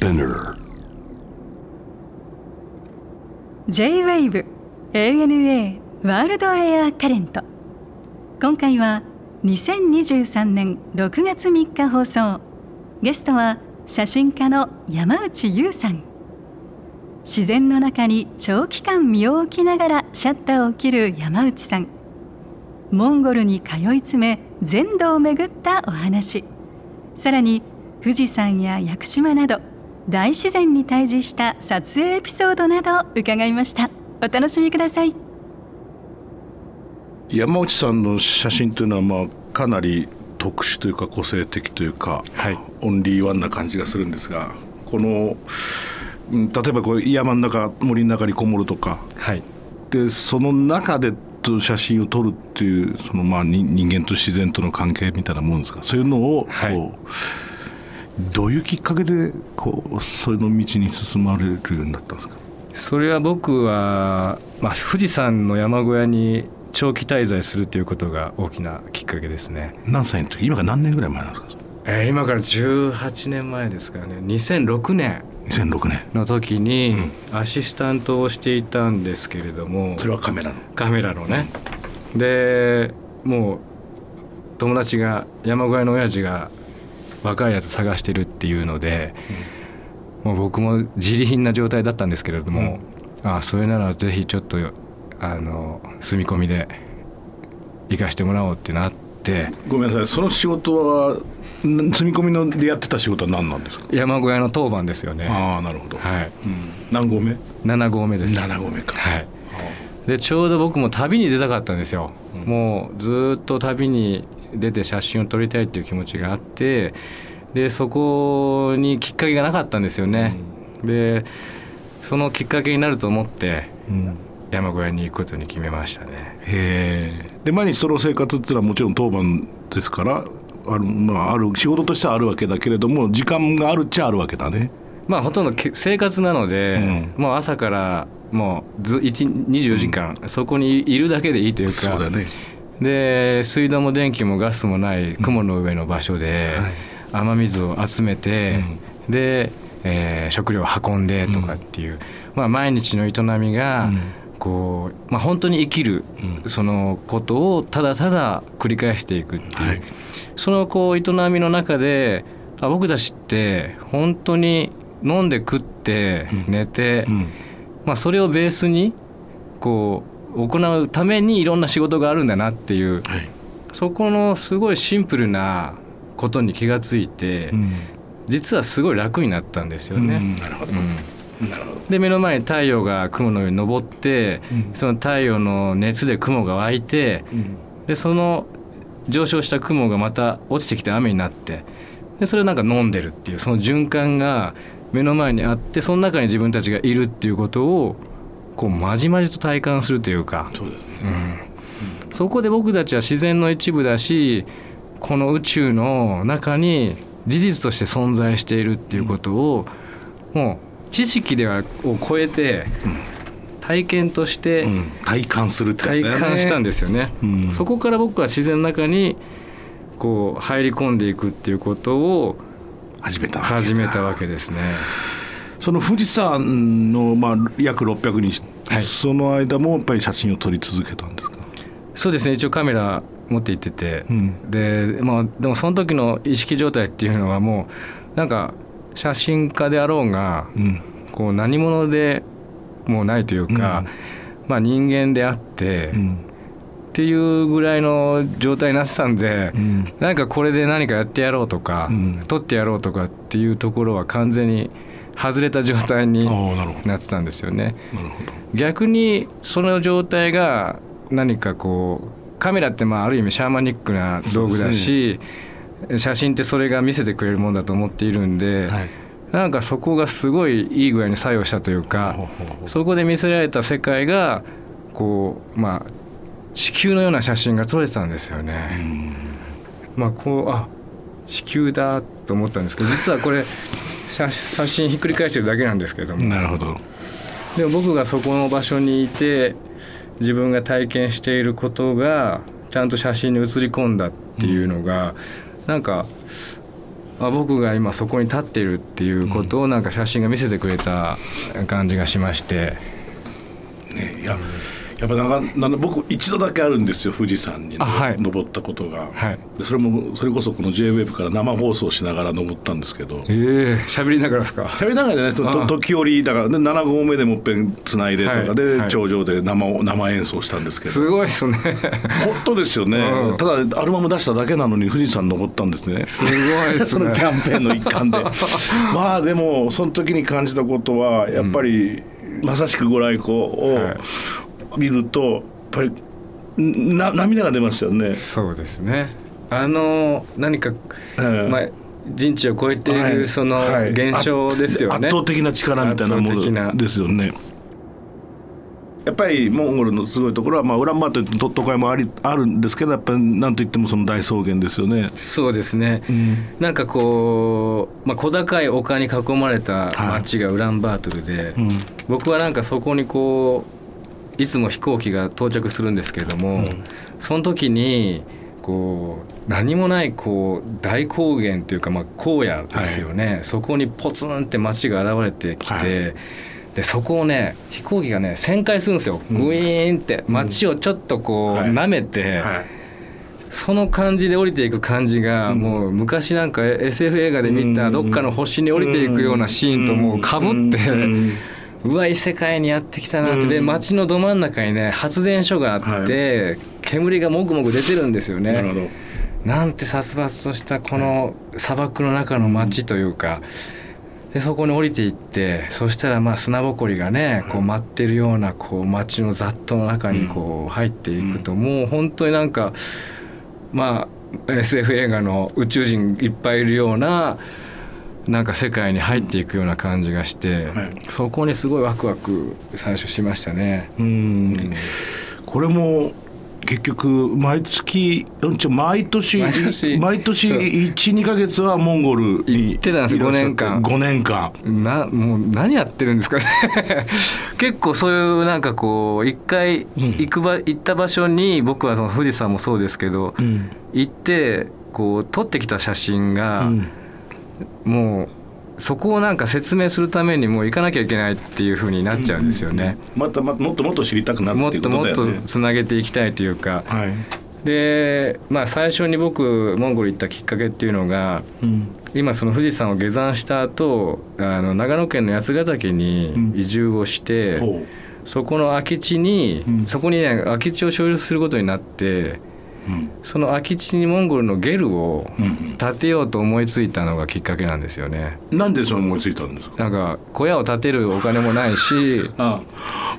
Spinner. J-WAVE ANA ワールドエアカレント。今回は2023年6月3日放送。ゲストは写真家の山内優さん。自然の中に長期間身を置きながらシャッターを切る山内さん。モンゴルに通い詰め全土を巡ったお話。さらに富士山や屋久島など大自然に対峙した撮影エピソードなど伺いました。お楽しみください。山内さんの写真というのはまあかなり特殊というか個性的というか、はい。オンリーワンな感じがするんですがこのうん例えばこう山の中森の中にこもるとか。はい。でその中でと写真を撮るっていうそのまあに人間と自然との関係みたいなもんですか？そういうのをこう、はいどういうきっかけでこうその道に進まれるようになったんですか？それは僕は、まあ、富士山の山小屋に長期滞在するということが大きなきっかけですね、何歳の時？今から何年ぐらい前なんですか？えー今から18年前ですからね。2006年。2006年。の時にアシスタントをしていたんですけれども、それはカメラの。カメラのね。でもう友達が山小屋の親父が若いやつ探してるっていうので、もう僕も自利品な状態だったんですけれども、ああそれならぜひちょっとあの住み込みで行かしてもらおうってなって。ごめんなさい。その仕事はん住み込みのでやってた仕事は何なんですか？山小屋の当番ですよね。ああなるほど、はい。うん、何合目？7合目です。7合目か。はい。でちょうど僕も旅に出たかったんですよ、もうずーっと旅に出て写真を撮りたいっていう気持ちがあってでそこにきっかけがなかったんですよね、でそのきっかけになると思ってうん。山小屋に行くことに決めましたね。へえ。で毎日その生活っていうのはもちろん当番ですからある,、まあ、ある仕事としてはあるわけだけれども時間があるっちゃあるわけだね。まあほとんどけ生活なので、うもう朝からもうず1 24時間、そこにいるだけでいいというかそうだねで水道も電気もガスもない雲の上の場所ではい。雨水を集めて、で、えー食料を運んでとかっていう、まあ、毎日の営みが、こうまあ、本当に生きる、そのことをただただ繰り返していくっていう、はい。そのこう営みの中であ僕たちって本当に飲んで食って寝て、うん。まあ、それをベースにこう行うためにいろんな仕事があるんだなっていうはい。そこのすごいシンプルなことに気がついて、うん。実はすごい楽になったんですようん。ね。なるほど、うん。なるほど。で目の前に太陽が雲の上に昇って、うん。その太陽の熱で雲が湧いてうん。でその上昇した雲がまた落ちてきて雨になってでそれをなんか飲んでるっていうその循環が目の前にあってその中に自分たちがいるっていうことをこうまじまじと体感するというか、そうですね。うん、そこで僕たちは自然の一部だしこの宇宙の中に事実として存在しているっていうことを、もう知識ではを超えて体験としてうん。体感するって体感したんですよね。うん。そこから僕は自然の中にこう入り込んでいくっていうことを始めたわけだ。始めたわけですね。その富士山の、まあ、約600日、はい。その間もやっぱり写真を撮り続けたんですか、そうですね。一応カメラ持って行ってて、うん。でまあでもその時の意識状態っていうのはもうなんか写真家であろうがうん。こう何者でもないというか、まあ人間であって、っうん。ていうぐらいの状態になってたんで、うん。なんかこれで何かやってやろうとか、うん。撮ってやろうとかっていうところは完全に外れた状態になってたんですよね。逆にその状態が何かこうカメラってまあある意味シャーマニックな道具だし、写真ってそれが見せてくれるもんだと思っているんで、はい。なんかそこがすごいいい具合に作用したというかそこで見せられた世界がこうまあ地球のような写真が撮れてたんですよね。まあこうあ地球だと思ったんですけど実はこれ写真ひっくり返してるだけなんですけどもなるほどでも僕がそこの場所にいて自分が体験していることがちゃんと写真に写り込んだっていうのが、なんかあ僕が今そこに立っているっていうことをなんか写真が見せてくれた感じがしまして、ねいややっぱなんかな僕一度だけあるんですよ富士山に、あはい。登ったことが、はい。でそれもそれこそこの JWAVE から生放送しながら登ったんですけど。ええ喋りながらですか？喋りながらじゃないです。とあ。時折だからで7合目でもっぺんつないでとかはいで、はい。頂上で生を生演奏したんですけど。すごいですね。本当ですよね、うん。ただアルバム出しただけなのに富士山登ったんですね。すごいですね。そのキャンペーンの一環で。まあでもその時に感じたことはやっぱり、まさしくご来光をはい見るとやっぱりな涙が出ますよね。そうですね。あの何か、ええ。まあ人知を超えている、はい。そのはい。現象ですよね、圧倒的な力みたいなものですよね。やっぱりモンゴルのすごいところは、まあ、ウランバートルと都会もありあるんですけどやっぱりなんといってもその大草原ですよね。そうですね、うん。なんかこう、まあ、小高い丘に囲まれた町がウランバートルで、うん。僕はなんかそこにこういつも飛行機が到着するんですけれども、うん。その時にこう何もないこう大高原というかまあ荒野ですよね、そこにポツンって街が現れてきて、はい。でそこをね飛行機がね旋回するんですよ、うん。グイーンって。街をちょっとこうはい。舐めて、はい。その感じで降りていく感じが、うん。もう昔なんか SF 映画で見たどっかの星に降りていくようなシーンともうかぶって、うわ異世界にやってきたなって、でうん。街のど真ん中にね発電所があって、煙がもぐもぐ出てるんですよね。なるほど。なんて殺伐としたこの砂漠の中の街というか。でそこに降りていってそしたらまあ砂ぼこりがねこう舞ってるようなこう街の雑踏の中にこう入っていくともう本当になんかまあ SF 映画の宇宙人いっぱいいるようななんか世界に入っていくような感じがして、はい。そこにすごいワクワク最初しましたね。うん。これも結局毎月毎年毎年。毎年そう。12か月はモンゴルに行ってたんですよいらっしゃ5年間。5年間。なもう何やってるんですかね。結構そういうなんかこう一回うん。行くば、行った場所に僕はその富士山もそうですけど、うん。行ってこう撮ってきた写真が、うんもうそこをなんか説明するためにもう行かなきゃいけないっていう風になっちゃうんですよね。またまもっともっと知りたくなるっていうもっともっことだよね。とつなげていきたいというか。はい。で、まあ、最初に僕モンゴル行ったきっかけっていうのがうん。今その富士山を下山した後あの長野県の八ヶ岳に移住をして、ほそこの空き地に、うん。そこにね空き地を所有することになってううんその空き地にモンゴルのゲルをうん建てようと思いついたのがきっかけなんですよね。なんでそれ思いついたんですか？なんか小屋を建てるお金もないし あ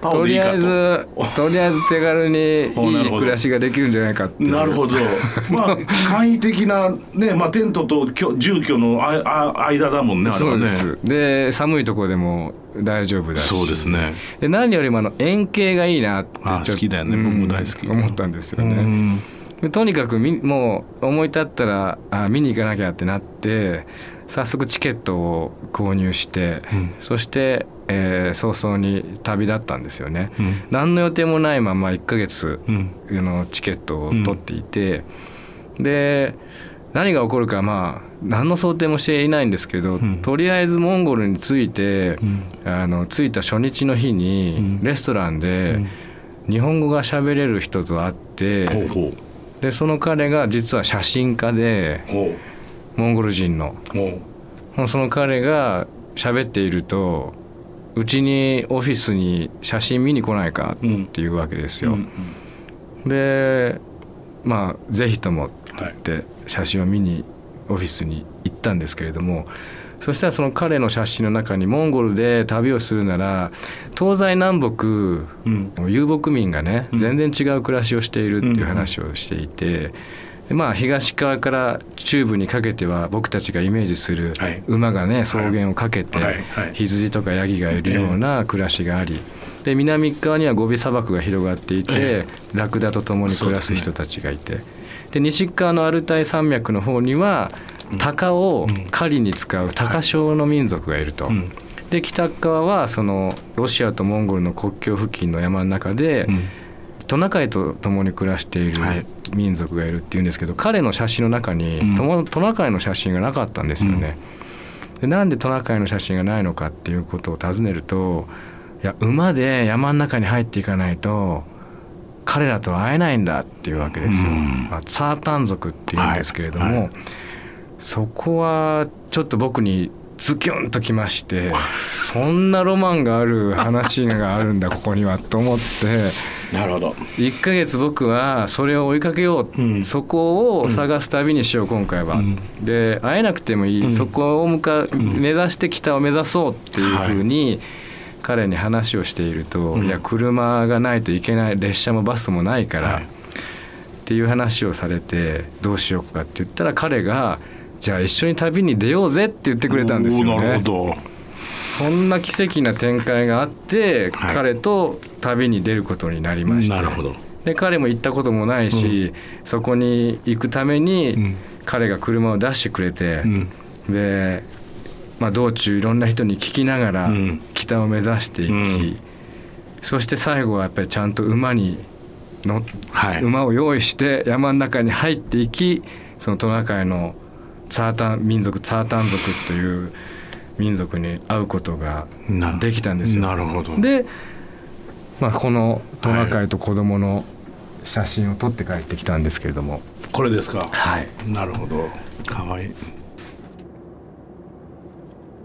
とりあえず とりあえず手軽にいい暮らしができるんじゃないかってなるほど。まあ 簡易的なねまあテントと居住居のああ間だもんねあれはね。そうです。で寒いところでも大丈夫だし。そうですね。で何よりもあの円形がいいなってちょっとあ好きだよね。僕も大好き。うん思ったんですようね。とにかくみもう思い立ったらあ見に行かなきゃってなって早速チケットを購入して、うん。そして、えー早々に旅立ったんですよね。うん。何の予定もないまま1ヶ月うん。のチケットを取っていて、で何が起こるかまあ何の想定もしていないんですけど、うん。とりあえずモンゴルに着いて、うん。あの着いた初日の日に、うん。レストランで日本語が喋れる人と会って、ほうほうでその彼が実は写真家でほモンゴル人の。その彼が喋っているとうちにオフィスに写真見に来ないかうんっていうわけですよ。うん。でまあぜひともってはい言って写真を見にオフィスに行ったんですけれどもそしたらその彼の写真の中にモンゴルで旅をするなら東西南北うん。遊牧民がねうん。全然違う暮らしをしているっていう話をしていて、でまあ東側から中部にかけては僕たちがイメージするはい。馬がね草原をかけて羊とかヤギがいるような暮らしがありで南側にはゴビ砂漠が広がっていてえ。ラクダと共に暮らす人たちがいて。で西側のアルタイ山脈の方には鷹を狩りに使う鷹匠の民族がいると。うん。で北側はそのロシアとモンゴルの国境付近の山の中で、うん。トナカイと共に暮らしているはい。民族がいるっていうんですけど、彼の写真の中にうん。トナカイの写真がなかったんですよね。でなんでトナカイの写真がないのかっていうことを尋ねるといや馬で山の中に入っていかないと彼らとは会えないんだっていうわけですよ。うん。まあ、ツァータン族っていうんですけれども、はい。はいそこはちょっと僕にズキュンときまして そんなロマンがある話があるんだここにはと思って。なるほど。1ヶ月僕はそれを追いかけよう、うん。そこを探す旅にしよう今回は。うん。で会えなくてもいい、うん。そこを向かん。目指して北を目指そうっていうふうに彼に話をしていると、うん。いや車がないといけない列車もバスもないから、はい。っていう話をされてどうしようかって言ったら彼がじゃあ一緒に旅に出ようぜって言ってくれたんですよおーなるね。ほど。そんな奇跡な展開があって、はい。彼と旅に出ることになりまして。なるほど。で彼も行ったこともないし、そこに行くために、うん。彼が車を出してくれて、うん。で、まあ、道中いろんな人に聞きながらうん。北を目指していき、うん。そして最後はやっぱりちゃんと馬に乗っはい。馬を用意して山の中に入っていきそのトナカイのツァータン民族ツァータン族という民族に会うことがなできたんですよ。なるほど。で、まあ、このトナカイと子供の写真を撮って帰ってきたんですけれども、これですか。はい、なるほど。かわいい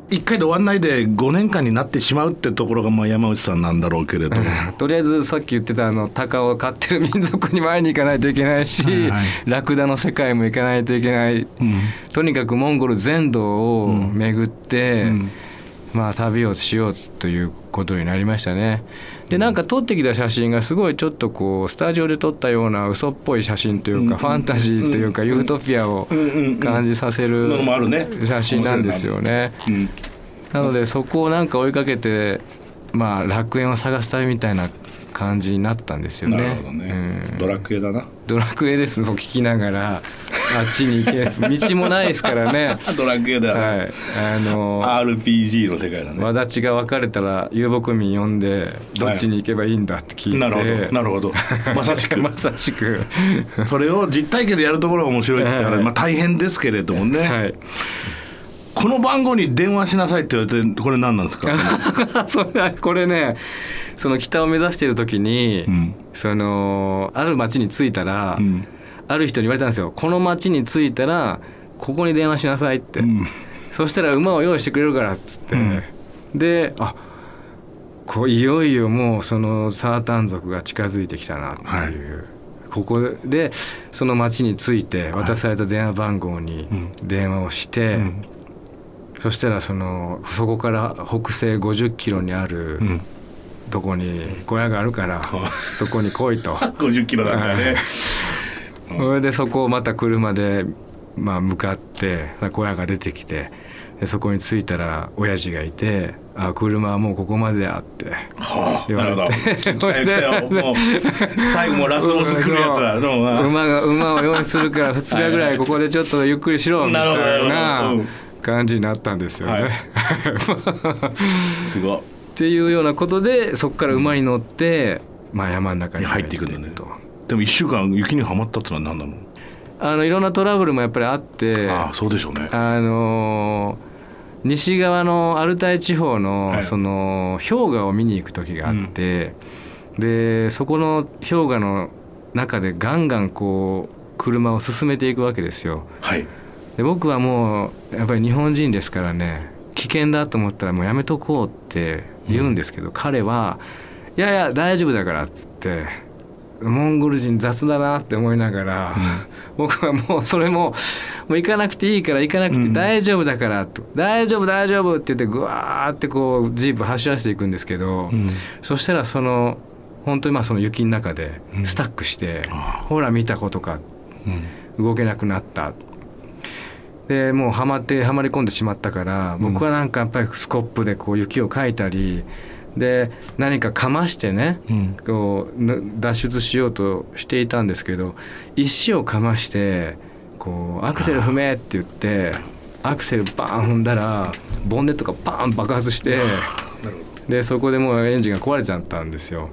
一回で終わんないで5年間になってしまうってところがまあ山内さんなんだろうけれどとりあえずさっき言ってたあの鷹を飼ってる民族にも会いに行かないといけないし、はいはい。ラクダの世界も行かないといけない。うん。とにかくモンゴル全土をうん。巡って、うんまあ旅をしようということになりましたね。でなんか撮ってきた写真がすごいちょっとこうスタジオで撮ったような嘘っぽい写真というか、うん。ファンタジーというか、ユートピアを感じさせる写真なんですよね。うんなのでそこをなんか追いかけてまあ楽園を探す旅みたいな感じになったんですよね。なるほどね、うん。ドラクエだな。ドラクエですと聞きながらあっちに行け道もないですからね。ドラクエだよね、はい、あの RPG の世界だね。輪立ちが別れたら遊牧民呼んでどっちに行けばいいんだって聞いて、なるほど。なるほど。まさしく。まさしく。それを実体験でやるところが面白いって話、はい。まあ、大変ですけれどもね、はい。この番号に電話しなさいって言われてこれ何なんですか？それこれねその北を目指している時に、うん。そのある町に着いたら、うんある人に言われたんですよ。この町に着いたらここに電話しなさいって、うん。そしたら馬を用意してくれるからっつって、うん。であこういよいよもうそのサータン族が近づいてきたなっていう、はい。ここでその町に着いて渡された電話番号にうん。電話をして、うん。そしたらそのそこから北西50キロにあるうん。とこに小屋があるから、そこに来いと。50キロだからね、それでそこをまた車で、まあ、向かって小屋が出てきてでそこに着いたら親父がいて「あ車はもうここまでだ」ってはあ、言わなるほど。れて来たよ来たよもう。最後もうラスボス来るやつだ馬が馬を用意するから2日ぐらいここでちょっとゆっくりしろ みたいな感じになったんですよね。はい。すごいっていうようなことでそこから馬に乗って、まあ、山の中に入っていくんだね。とでも1週間雪にはまったってのは何なの？あのいろんなトラブルもやっぱりあってああそうでしょうね。あのー西側のアルタイ地方の、はい。その氷河を見に行く時があって、でそこの氷河の中でガンガンこう車を進めていくわけですよ。はい。で僕はもうやっぱり日本人ですからね危険だと思ったらもうやめとこうって言うんですけど、彼は「いやいや大丈夫だから」っつってモンゴル人雑だなって思いながら、僕はもうそれももう行かなくていいから行かなくて大丈夫だからと、大丈夫大丈夫って言ってぐわーってこうジープ走らせていくんですけど、うん。そしたらその本当にまあその雪の中でスタックして、あほら見たことかうん。動けなくなった。でもうはまってはまり込んでしまったから僕はなんかやっぱりスコップでこう雪をかいたりで何かかましてねうん。こうぬ脱出しようとしていたんですけど石をかましてこうアクセル踏めって言ってアクセルバーン踏んだらボンネットがバーン爆発してでそこでもうエンジンが壊れちゃったんですよ。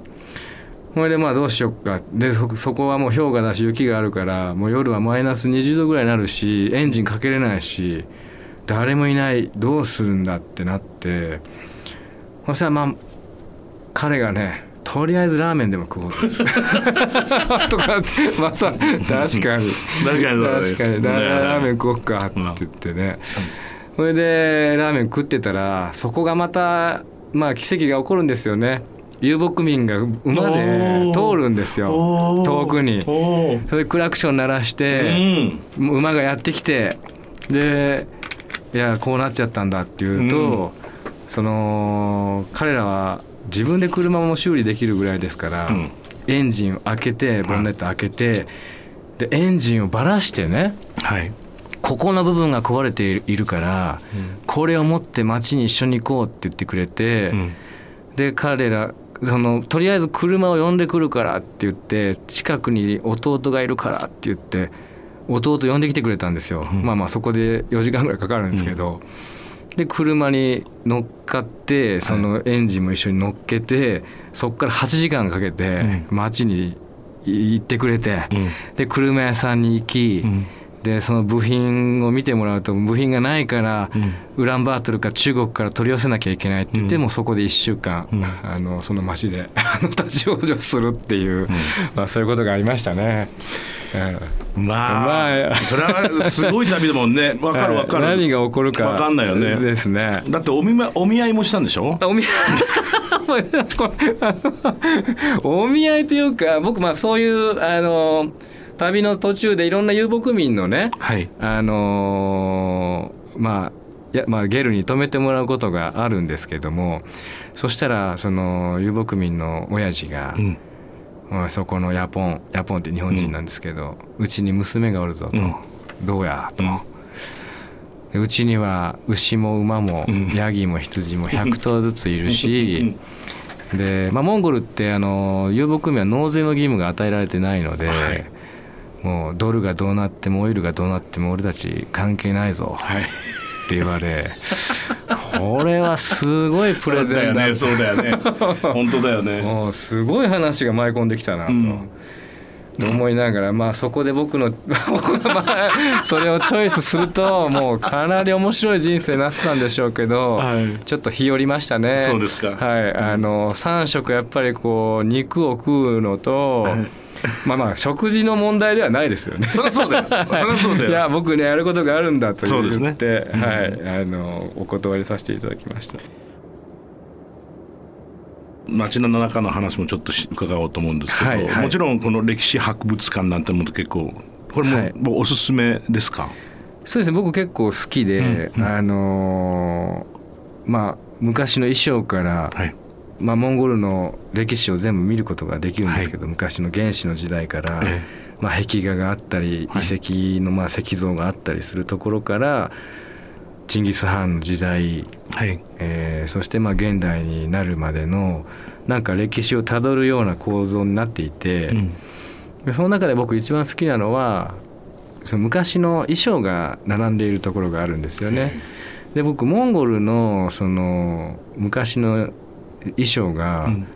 ほいでまあどうしよっか。でそそこはもう氷河だし雪があるからもう夜はマイナス20度ぐらいになるしエンジンかけれないし誰もいない。どうするんだってなって。そしたらまあ彼がねとりあえずラーメンでも食おうぜ。とかってまた確かに。確かに確かに。ラねラーメン食おっかって言ってね。それでラーメン食ってたらそこがまたまあ奇跡が起こるんですよね。遊牧民が馬で通るんですよ。遠くに。それでクラクション鳴らして、うん。馬がやってきてでいやこうなっちゃったんだっていうと、その彼らは自分で車も修理できるぐらいですから、うん。エンジンを開けてボンネット開けて、でエンジンをばらしてねはい。ここの部分が壊れているから、これを持って町に一緒に行こうって言ってくれて、うん。で彼らそのとりあえず車を呼んでくるからって言って近くに弟がいるからって言って弟呼んできてくれたんですよ、まあまあそこで4時間ぐらいかかるんですけど、で車に乗っかってそのエンジンも一緒に乗っけて、そこから8時間かけて町に行ってくれて、うん。で車屋さんに行き、うん。でその部品を見てもらうと部品がないから、ウランバートルか中国から取り寄せなきゃいけないって言って、うん。もうそこで1週間、うん。あのその町であの立ち往生するっていう、まあ、そういうことがありましたね。うん。まあ、まあ。それはすごい旅だもんね。わかるわかる。何が起こるか。わかんないよね。ですね。だってお見舞いお見合いもしたんでしょ？お見合い お見合いというか僕まあそういうあの旅の途中でいろんな遊牧民のねはい。あのーまあいやまあ、ゲルに泊めてもらうことがあるんですけどもそしたらその遊牧民の親父が、うんまあそこのヤポンヤポンって日本人なんですけどうち、に娘がおるぞと、うん。どうやと、うちには牛も馬もうん。ヤギも羊も100頭ずついるし、で、まあ、モンゴルってあの遊牧民は納税の義務が与えられてないので、はい。もうドルがどうなってもオイルがどうなっても俺たち関係ないぞ。はいって言われこれはすごいプレゼンだだよねそうだよね。本当だよね。もうすごい話が舞い込んできたなと。うんと思いながらまあそこで僕の 僕がまあそれをチョイスするともうかなり面白い人生になってたんでしょうけど、はい。ちょっと日和りましたね。そうですか。はい、あの3食やっぱりこう肉を食うのと、はい。まあまあ食事の問題ではないですよね。そりゃそうだよ。そりゃそうだよ。いや僕ねやることがあるんだとそうですね言って、はい。あのお断りさせていただきました。街の中の話もちょっとし伺おうと思うんですけど、はいはい。もちろんこの歴史博物館なんてもの結構これも,、はい。もうおすすめですか？そうですね僕結構好きで、うんうん。あのーまあ昔の衣装から、はい。まあ、モンゴルの歴史を全部見ることができるんですけど、昔の原始の時代から、えまあ、壁画があったり遺はい。跡のまあ石像があったりするところからチンギス・ハーンの時代、はい。えーそしてまあ現代になるまでのなんか歴史をたどるような構造になっていて、うん。でその中で僕一番好きなのはその昔の衣装が並んでいるところがあるんですよね。で僕モンゴルのその昔の衣装が、うん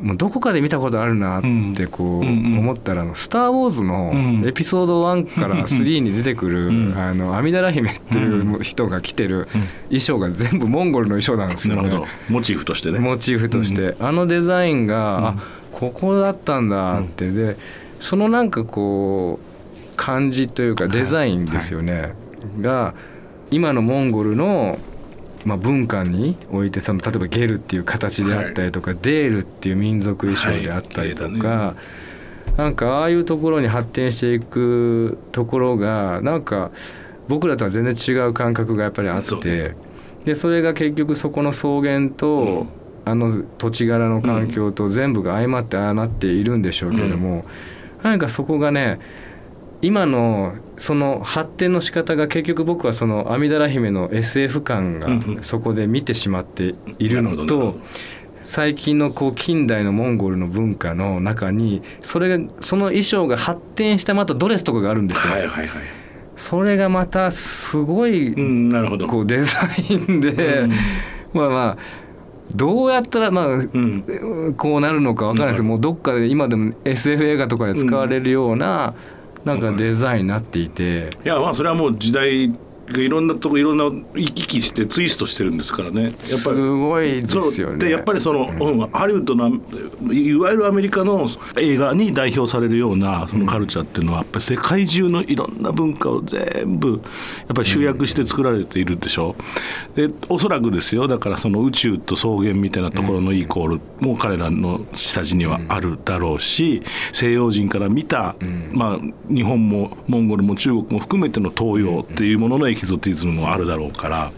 もうどこかで見たことあるなってこう思ったら「あのスター・ウォーズ」のうんエピソード1から3に出てくるうん。あの阿弥陀羅姫っていう人が着てる衣装が全部モンゴルの衣装なんですよね。なるほど。モチーフとしてね。モチーフとして、あのデザインが、あここだったんだって、でそのなんかこう感じというかデザインですよね、が今のモンゴルの、まあ、文化においてその例えばゲルっていう形であったりとか、デールっていう民族衣装であったりとか、はなんかああいうところに発展していくところがなんか僕らとは全然違う感覚がやっぱりあって、そでそれが結局そこの草原と、あの土地柄の環境と全部が相まってああなっているんでしょうけれども、何かそこがね今のその発展の仕方が結局僕はその阿弥陀羅姫の SF 感がそこで見てしまっているのとど最近のこう近代のモンゴルの文化の中にそれがその衣装が発展したまたドレスとかがあるんですよ。はいはいはい。それがまたすごいうんなるほど。こうデザインで、うん。まあまあどうやったらまあ、ん。こうなるのかわからないですけど、もうどっかで今でも SF 映画とかで使われるような、なんかデザインになっていて、いやまあそれはもう時代いろんなとこいろんな行き来してツイストしてるんですからね。やっぱり。すごいですよね。でやっぱりその、うん。ハリウッドのいわゆるアメリカの映画に代表されるようなそのカルチャーっていうのはやっぱり世界中のいろんな文化を全部やっぱり集約して作られているでしょ。でおそらくですよ。だからその宇宙と草原みたいなところのイコールも彼らの下地にはあるだろうし西洋人から見た、まあ、日本もモンゴルも中国も含めての東洋っていうもののエキゾティズムもあるだろうから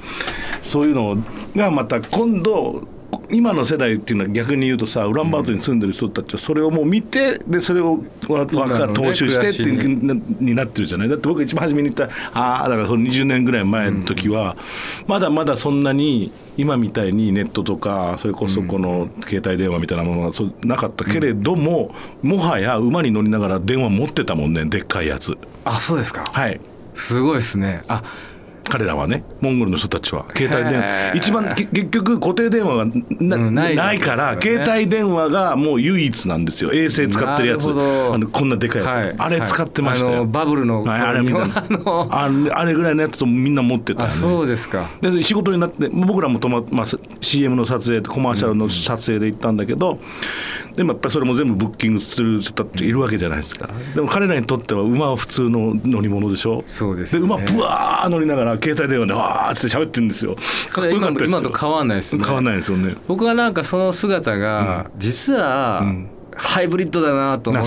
そういうのがまた今度今の世代っていうのは逆に言うとさウランバートに住んでる人たちはそれをもう見てでそれをわわか踏襲してっていうなになってるじゃない？だって僕が一番初めに言ったああだからその20年ぐらい前の時はまだまだそんなに今みたいにネットとかそれこそこの携帯電話みたいなものがなかったけれどももはや馬に乗りながら電話持ってたもんねでっかいやつ。あそうですか。はい。すごいですね。あ彼らはねモンゴルの人たちは。携帯電話。一番け結局固定電話がな,、うんないないから携帯電話がもう唯一なんですよ。衛星使ってるやつ。あのこんなでかいやつ、はい。あれ使ってましたよ、あのバブルのはい、あれみた。いなあれあれぐらいのやつをみんな持ってたねそうですか。で仕事になって僕らもとま、まあ、CM の撮影コマーシャルの撮影で行ったんだけど、でもやっぱりそれも全部ブッキングする人たちいるわけじゃないですか。でも彼らにとっては馬は普通の乗り物でしょ。そうですよね。で馬ブワー乗りながら携帯電話でわーって喋ってるんですよ。それ今と今と変わんないですね。変わんないですよね。僕はなんかその姿が実はん。ハイブリッドだなと思っ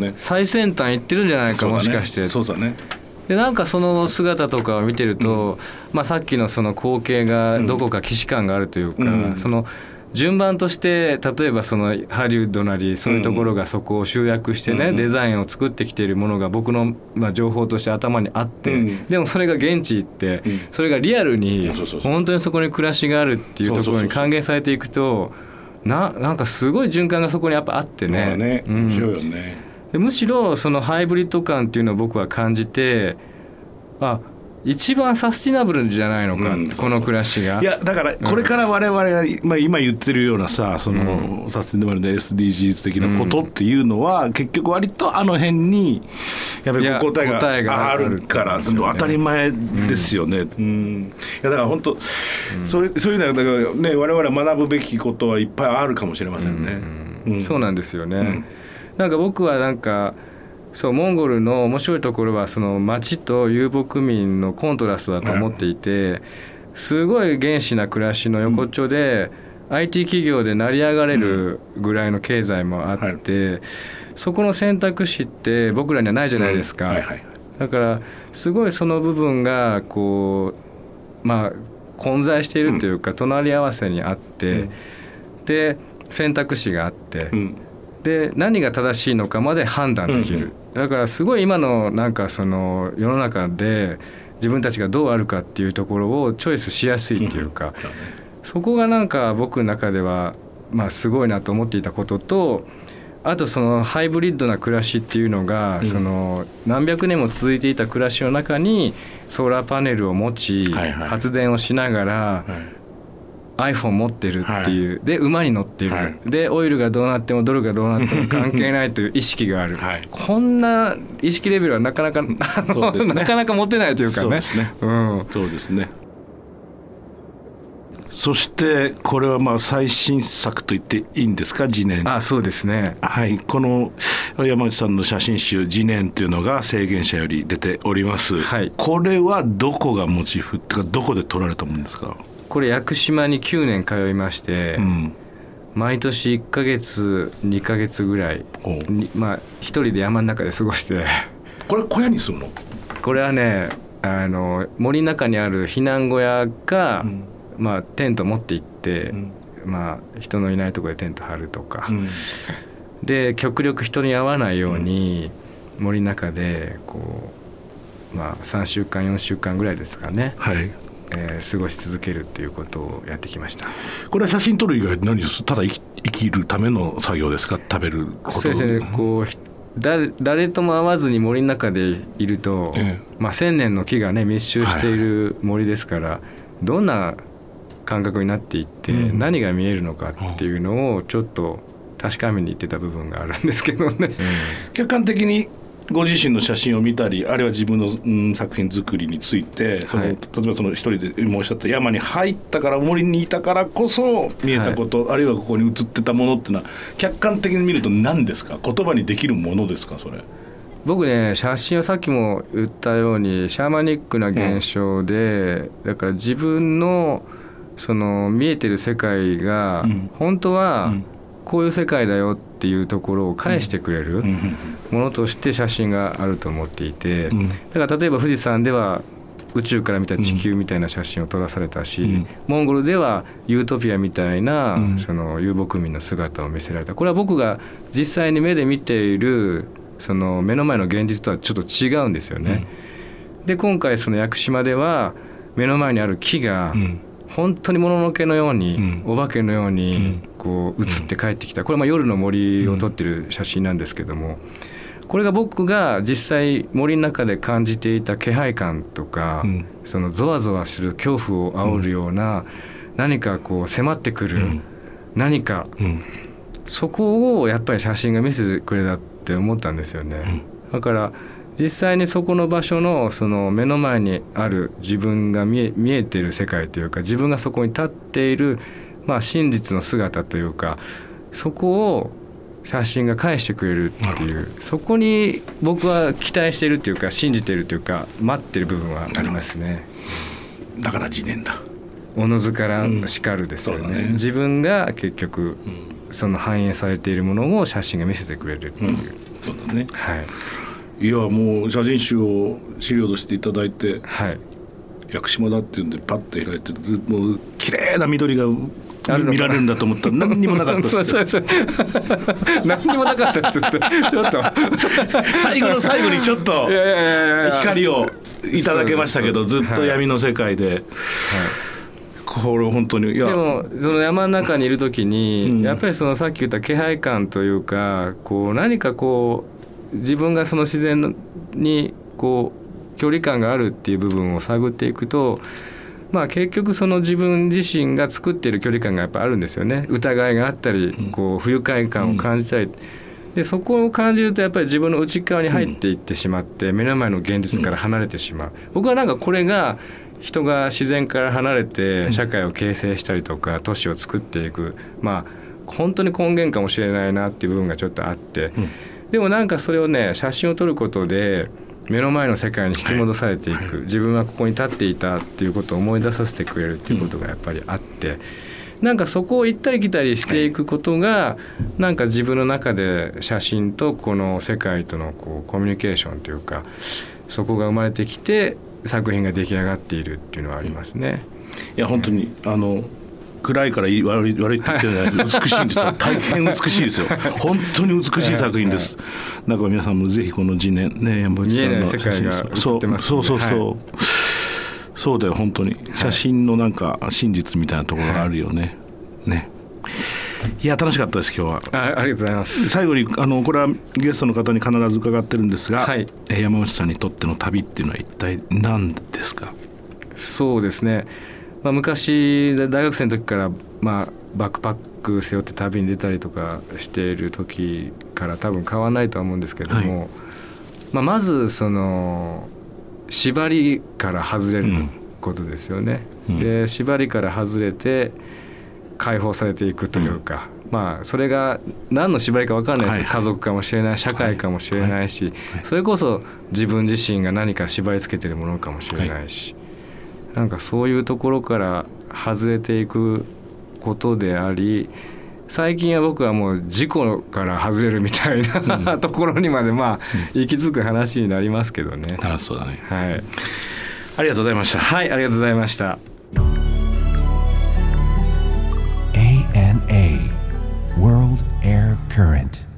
て最先端行ってるんじゃないかもしかして。そうだね。でなんかその姿とかを見てると、まあ、さっきのその光景がどこか既視感があるというか、うん。その順番として例えばそのハリウッドなりそういうところがそこを集約してね、うんデザインを作ってきているものが僕のまあ情報として頭にあって、うん。でもそれが現地行って、うん。それがリアルに本当にそこに暮らしがあるっていうところに還元されていくとななんかすごい循環がそこにやっぱあってね。まあねうん。面白いよね、でむしろそのハイブリッド感っていうのを僕は感じてあ一番サスティナブルじゃないのか、うんこの暮らしが。いやだからこれから我々が、まあ、今言ってるようなさその、サスティナブルで SDGs 的なことっていうのは、結局割とあの辺にやっぱりいや答えがああるるから、当たり前ですよね。うん。いやだから本当、それそういうのはだからね我々は学ぶべきことはいっぱいあるかもしれませんね。うん。そうなんですよね。ん。なんか僕はなんかそうモンゴルの面白いところはその町と遊牧民のコントラストだと思っていて、すごい原始な暮らしの横っちょで、IT 企業で成り上がれるぐらいの経済もあって、そこの選択肢って僕らにはないじゃないですか。はいはいだからすごいその部分がこうまあ混在しているというか、隣り合わせにあって、で選択肢があって、うん。で何が正しいのかまで判断できる、だからすごい今のなんかその世の中で自分たちがどうあるかっていうところをチョイスしやすいっていうか、そこがなんか僕の中ではまあすごいなと思っていたこととあとそのハイブリッドな暮らしっていうのが、うん。その何百年も続いていた暮らしの中にソーラーパネルを持ち、発電をしながら、はい iPhone 持ってるっていう、で馬に乗ってる、はい。でオイルがどうなってもドルがどうなっても関係ないという。意識がある、はい。こんな意識レベルはなかなか なかなか持てないというかね。そうですね。うん、そうですね。そしてこれはまあ最新作と言っていいんですか？次年あそうですね。はい。この山内さんの写真集「次年」というのが制限者より出ております、はい。これはどこがモチーフっていうかどこで撮られたもんですか、これ屋久島に9年通いまして、うん、毎年1ヶ月2ヶ月ぐらいまあ一人で山の中で過ごして。これ小屋に住むの、これはねあの森の中にある避難小屋か、うん。まあ、テント持って行って、うん。まあ、人のいないところでテント張るとか、うん。で極力人に会わないように森の中でこう、まあ、3週間4週間ぐらいですかね、はいえー過ごし続けるっていうことをやってきました。これは写真撮る以外何ですただ生き生きるための作業ですか？食べること。そうですね。こうひ誰誰とも会わずに森の中でいると、ええ。まあ、千年の木がね密集している森ですから、どんな感覚になっていって、うん何が見えるのかっていうのをちょっと確かめに行ってた部分があるんですけどね。客観的にご自身の写真を見たりあるいは自分の、うん、作品作りについてその、はい例えばその一人で今おっしゃった山に入ったから森にいたからこそ見えたこと、あるいはここに写ってたものっていうのは客観的に見ると何ですか？言葉にできるものですか？それ。僕ね写真はさっきも言ったようにシャーマニックな現象で、だから自分のその見えてる世界がうん。本当はうん。こういう世界だよっていうところを返してくれるものとして写真があると思っていて、うん。だから例えば富士山では宇宙から見た地球みたいな写真を撮らされたし、うん。モンゴルではユートピアみたいな、うん。その遊牧民の姿を見せられた。これは僕が実際に目で見ているその目の前の現実とはちょっと違うんですよね。で今回その屋久島では目の前にある木がうん本当にもののけのように、うん。お化けのようにうん。こう映って帰ってきた。これはまあ夜の森を撮ってる写真なんですけどもこれが僕が実際森の中で感じていた気配感とか、うん。そのゾワゾワする恐怖を煽るような、何かこう迫ってくる、うん。何かうん。そこをやっぱり写真が見せてくれたって思ったんですよね。だから実際にそこの場所のその目の前にある自分が見え見えている世界というか自分がそこに立っている、まあ、真実の姿というかそこを写真が返してくれるっていうそこに僕は期待しているというか信じているというか待ってる部分はありますね。だから自念だ。おのずからしかるですよね,、うん。ね。自分が結局うん。その反映されているものを写真が見せてくれるっていう、うん。そうだね。はいいやもう写真集を資料としていただいてはい。屋久島だっていうんでパッと開いてずもう綺麗な緑が見られるんだと思ったら 何にもなかったです 何にもなかったですって。ちょっと。最後の最後にちょっと光をいただけましたけどずっと闇の世界で、これ本当にいや。でもその山の中にいる時に、うん。やっぱりそのさっき言った気配感というかこう何かこう自分がその自然にこう距離感があるっていう部分を探っていくとまあ結局その自分自身が作っている距離感がやっぱあるんですよね。疑いがあったりこう不愉快感を感じたり、でそこを感じるとやっぱり自分の内側に入っていってしまって、目の前の現実から離れてしまう、僕はなんかこれが人が自然から離れて社会を形成したりとか都市を作っていくまあ本当に根源かもしれないなっていう部分がちょっとあって、でもなんかそれをね写真を撮ることで目の前の世界に引き戻されていく、自分はここに立っていたっていうことを思い出させてくれるっていうことがやっぱりあって。なんかそこを行ったり来たりしていくことがなんか自分の中で写真とこの世界とのこうコミュニケーションというかそこが生まれてきて作品が出来上がっているっていうのはありますね。いや本当にあの暗いからいい悪い悪いって言ってるんじゃない美しいんですよ。大変美しいですよ。本当に美しい作品です。だから皆さんもぜひこの次年ね山内さんの世界が映ってますそうそうそうそう、はそうだよ本当に。写真のなんか真実みたいなところがあるよね、ね。いや楽しかったです今日は。あありがとうございます。最後にあのこれはゲストの方に必ず伺ってるんですが、はい。えー山内さんにとっての旅っていうのは一体何ですか？そうですね、まあ、昔大学生の時から、まあ、バックパック背負って旅に出たりとかしている時から多分変わらないとは思うんですけども、まあ、まずその縛りから外れるうん。ことですよね。うん。で縛りから外れて解放されていくというか、まあそれが何の縛りか分かんないですよ、はいはい。家族かもしれない社会かもしれないし、それこそ自分自身が何か縛りつけてるものかもしれないし、なんかそういうところから外れていくことであり最近は僕はもう事故から外れるみたいな、うん、ところにまでまあ、うん、行き着く話になりますけどね。楽しそうだね。はい。ありがとうございました。はい、ありがとうございました。ANA World Air Current